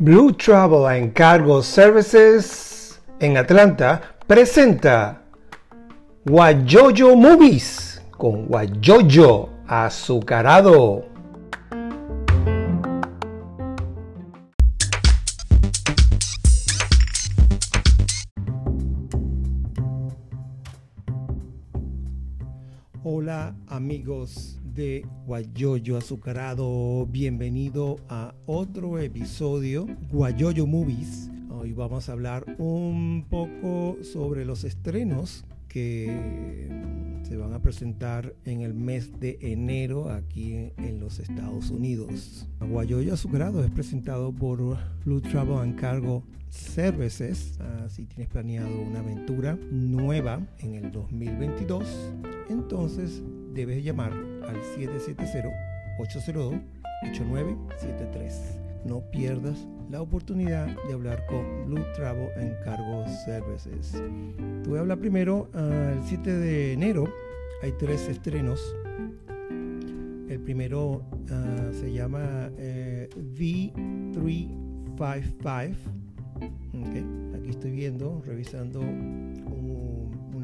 Blue Travel and Cargo Services en Atlanta presenta Guayoyo Movies con Guayoyo azucarado. Hola amigos de Guayoyo Azucarado, bienvenido a otro episodio Guayoyo Movies. Hoy vamos a hablar un poco sobre los estrenos que se van a presentar en el mes de enero aquí en los Estados Unidos. Guayoyo Azucarado es presentado por Blue Travel and Cargo Services. Si tienes planeado una aventura nueva en el 2022, entonces debes llamar al 770-802-8973. No pierdas la oportunidad de hablar con Blue Travel and Cargo Services. A hablar primero, ah, el 7 de enero hay tres estrenos. El primero ah, se llama eh, V355. Aquí estoy viendo, revisando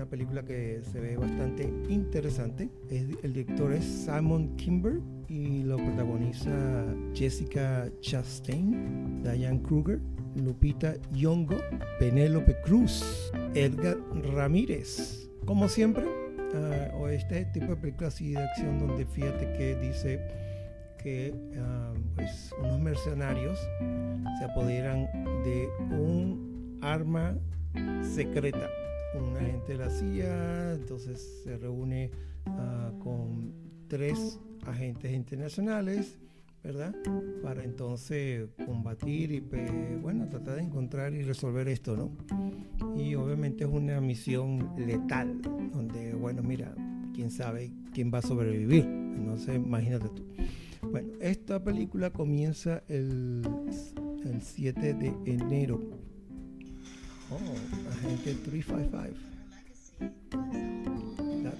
una película que se ve bastante interesante. el director es Simon Kimber y lo protagoniza Jessica Chastain, Diane Kruger, Lupita Nyong'o, Penélope Cruz, Edgar Ramírez. Como siempre, uh, o este tipo de películas así de acción donde fíjate que dice que uh, pues unos mercenarios se apoderan de un arma secreta. Un agente de la CIA, entonces se reúne uh, con tres agentes internacionales, ¿verdad? Para entonces combatir y, bueno, tratar de encontrar y resolver esto, ¿no? Y obviamente es una misión letal, donde, bueno, mira, quién sabe quién va a sobrevivir, no sé, imagínate tú. Bueno, esta película comienza el, el 7 de enero. Oh, agente 355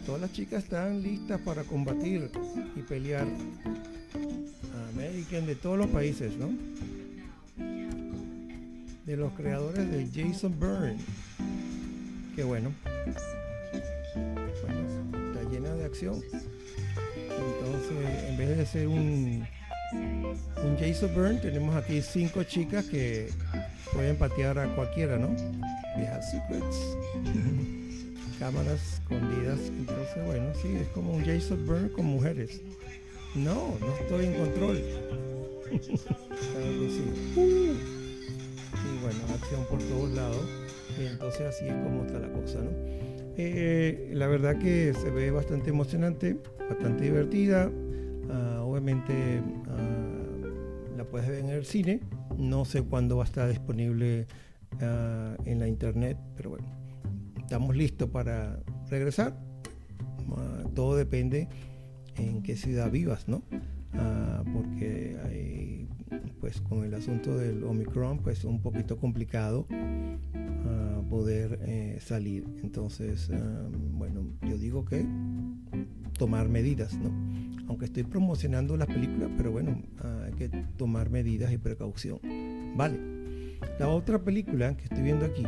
todas las chicas están listas para combatir y pelear. American de todos los países, ¿no? De los creadores de Jason Byrne. Qué bueno. Bueno, está llena de acción. Entonces, en vez de ser un, un Jason Byrne, tenemos aquí cinco chicas que pueden patear a cualquiera, ¿no? We have secrets. cámaras escondidas. Entonces, bueno, sí, es como un Jason Byrne con mujeres. No, no estoy en control. Y bueno, acción por todos lados. Y entonces así es como está la cosa, ¿no? Eh, la verdad que se ve bastante emocionante, bastante divertida. Ah, obviamente puedes ver en el cine. No sé cuándo va a estar disponible ah, en la internet, pero bueno, estamos listos para regresar. Ah, todo depende en qué ciudad vivas, ¿no? Ah, porque pues con el asunto del Omicron, pues un poquito complicado poder eh, salir. Entonces, bueno, yo digo que tomar medidas, ¿no? Aunque estoy promocionando las películas, pero bueno, hay que tomar medidas y precaución. Vale. La otra película que estoy viendo aquí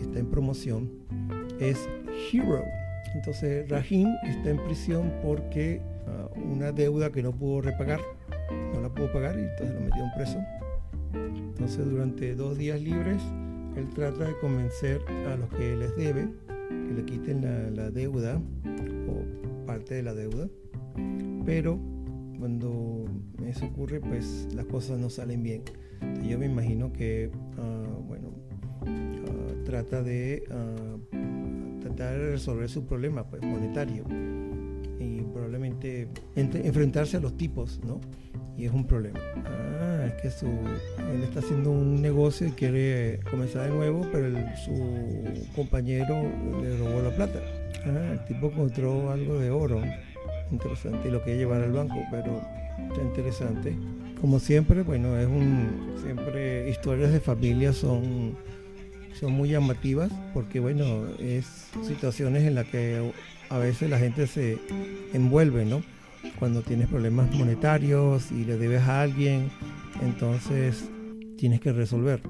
está en promoción es Hero. Entonces Rahim está en prisión porque ah, una deuda que no pudo repagar, no la pudo pagar y entonces lo metieron preso. Entonces durante dos días libres él trata de convencer a los que les debe que le quiten la, deuda o parte de la deuda. Pero cuando eso ocurre pues las cosas no salen bien. yo me imagino que, ah, bueno, trata de uh, tratar de resolver su problema pues, monetario y probablemente enfrentarse a los tipos, ¿no? Y es un problema. Ah, es que su, él está haciendo un negocio y quiere comenzar de nuevo, pero su compañero le robó la plata. Ah, el tipo encontró algo de oro, interesante, y lo quiere llevar al banco, pero está interesante. Como siempre, bueno, es un, siempre historias de familia son son muy llamativas porque bueno, es situaciones en las que a veces la gente se envuelve, ¿no? Cuando tienes problemas monetarios y le debes a alguien, entonces tienes que resolver.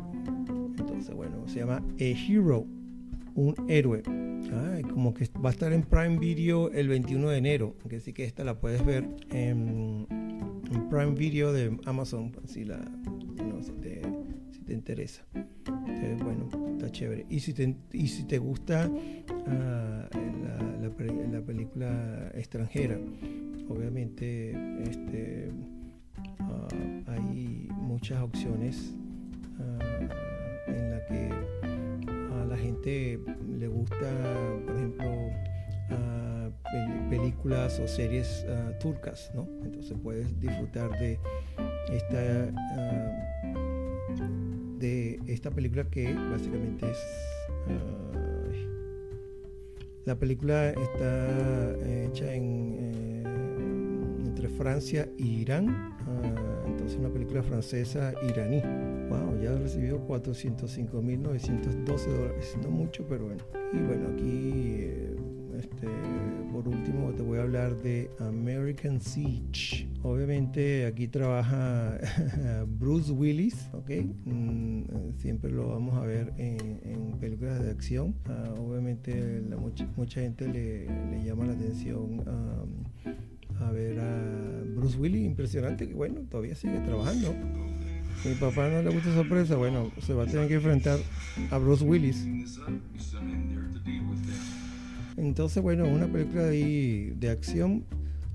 Entonces, bueno, se llama A Hero, un héroe. Como que va a estar en Prime Video el 21 de enero, que sí que esta la puedes ver en, Prime Video de Amazon, si, la, si, te, interesa. bueno, está chévere. Y si te, y si te gusta ah, la, película extranjera, obviamente este, ah, hay muchas opciones le gusta, por ejemplo, películas o series turcas, ¿no? Entonces puedes disfrutar de esta de esta película que básicamente es... la película está hecha en, eh, entre Francia e Irán, uh, entonces una película francesa iraní. Wow, ya ha recibido 405.912 dólares, no mucho, pero bueno. Y bueno, aquí eh, este, por último te voy a hablar de American Siege. Obviamente aquí trabaja Bruce Willis, ¿ok? Mm, siempre lo vamos a ver en, películas de acción. Ah, obviamente mucha, gente le, llama la atención a ver a Bruce Willis, impresionante que bueno, todavía sigue trabajando. Mi papá no le gusta sorpresa, bueno, se va a tener que enfrentar a Bruce Willis. Entonces, bueno, una película de, de acción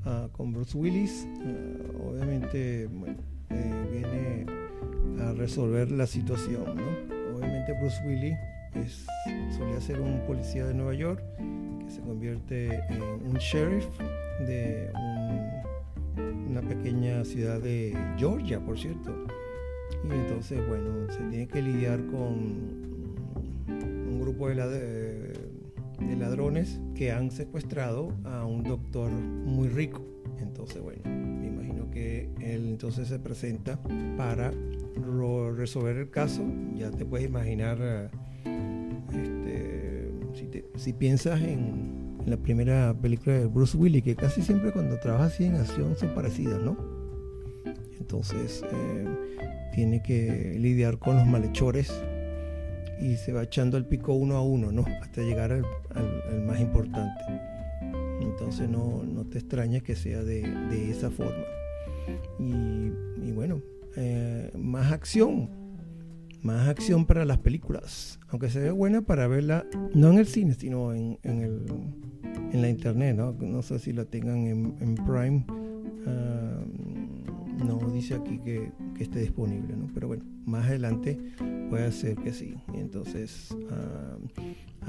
ah, con Bruce Willis, ah, obviamente, eh, viene a resolver la situación, ¿no? Obviamente Bruce Willis es, solía ser un policía de Nueva York que se convierte en un sheriff de una pequeña ciudad de Georgia, por cierto. Y entonces, bueno, se tiene que lidiar con un grupo de, la, de ladrones que han secuestrado a un doctor muy rico. Entonces, bueno, me imagino que él entonces se presenta para resolver el caso. Ya te puedes imaginar, este, si, piensas en, la primera película de Bruce Willis, que casi siempre cuando trabaja así en acción son parecidas, ¿no? Entonces, eh, tiene que lidiar con los malhechores y se va echando el pico uno a uno, ¿no? Hasta llegar al, más importante. Entonces no, te extraña que sea de, esa forma. Y, bueno, eh, más acción, más acción para las películas, aunque se ve buena para verla, no en el cine, sino en, en, la internet, ¿no? No sé si la tengan en, Prime. Ah, no dice aquí que, esté disponible, ¿no? Pero bueno, más adelante puede ser que sí. Entonces, ah,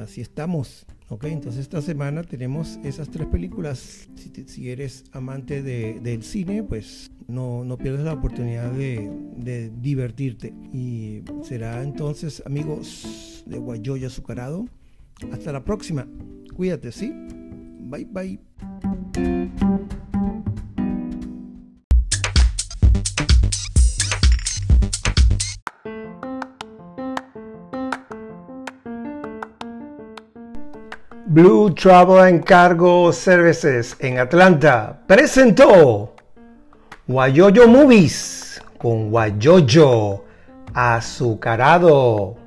así estamos. Ok, entonces esta semana tenemos esas tres películas. Si, eres amante del cine, pues no, no pierdas la oportunidad de, de, divertirte. Y será entonces, amigos de Guayoya Azucarado. Hasta la próxima. Cuídate, ¿sí? Bye bye. Blue Travel and Cargo Services en Atlanta presentó Guayoyo Movies con Guayoyo azucarado.